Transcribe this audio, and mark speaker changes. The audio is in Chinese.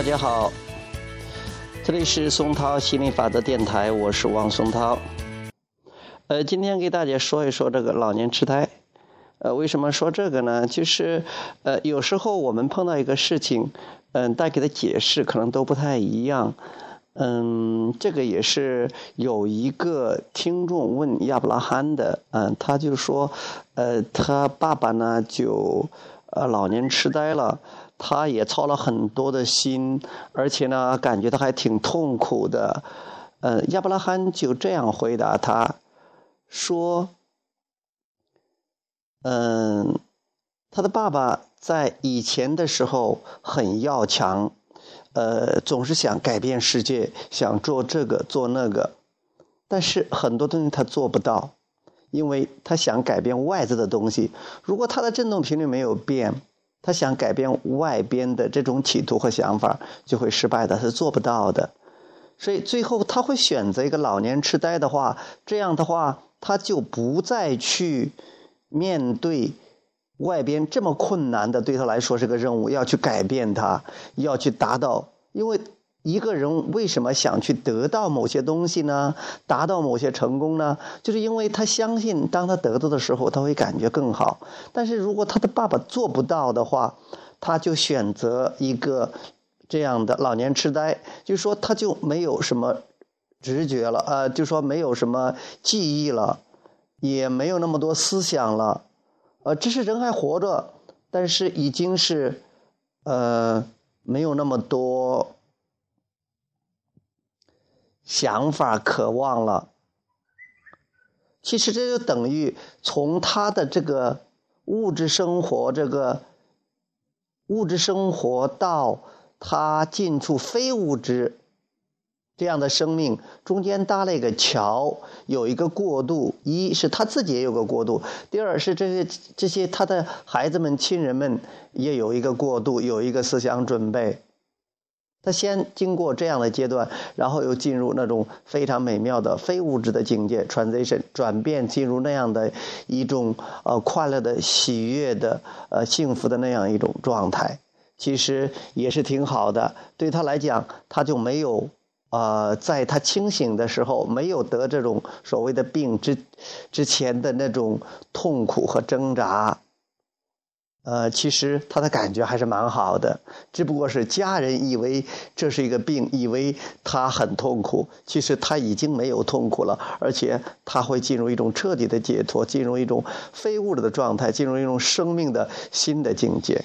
Speaker 1: 大家好，这里是松涛心理法则电台，我是王松涛。呃，今天给大家说一说这个老年痴呆。呃，为什么说这个呢？就是呃，有时候我们碰到一个事情，嗯，带给的解释可能都不太一样。嗯，这个也是有一个听众问亚伯拉罕的，嗯，他就说，呃，他爸爸呢就呃老年痴呆了。他也操了很多的心，而且呢，感觉他还挺痛苦的。呃，亚伯拉罕就这样回答他，说：“嗯，他的爸爸在以前的时候很要强，呃，总是想改变世界，想做这个做那个，但是很多东西他做不到，因为他想改变外在的东西，如果他的振动频率没有变。”他想改变外边的这种企图和想法，就会失败的，是做不到的。所以最后他会选择一个老年痴呆的话，这样的话他就不再去面对外边这么困难的，对他来说是个任务，要去改变它，要去达到，因为。一个人为什么想去得到某些东西呢？达到某些成功呢？就是因为他相信，当他得到的时候，他会感觉更好。但是如果他的爸爸做不到的话，他就选择一个这样的老年痴呆，就是说他就没有什么直觉了，呃，就说没有什么记忆了，也没有那么多思想了，呃，只是人还活着，但是已经是呃没有那么多。想法、渴望了，其实这就等于从他的这个物质生活，这个物质生活到他进出非物质这样的生命中间搭了一个桥，有一个过渡。一是他自己也有个过渡，第二是这些这些他的孩子们、亲人们也有一个过渡，有一个思想准备。他先经过这样的阶段，然后又进入那种非常美妙的非物质的境界，transition 转变进入那样的一种呃快乐的、喜悦的、呃幸福的那样一种状态，其实也是挺好的。对他来讲，他就没有呃在他清醒的时候没有得这种所谓的病之之前的那种痛苦和挣扎。呃，其实他的感觉还是蛮好的，只不过是家人以为这是一个病，以为他很痛苦。其实他已经没有痛苦了，而且他会进入一种彻底的解脱，进入一种非物质的状态，进入一种生命的新的境界。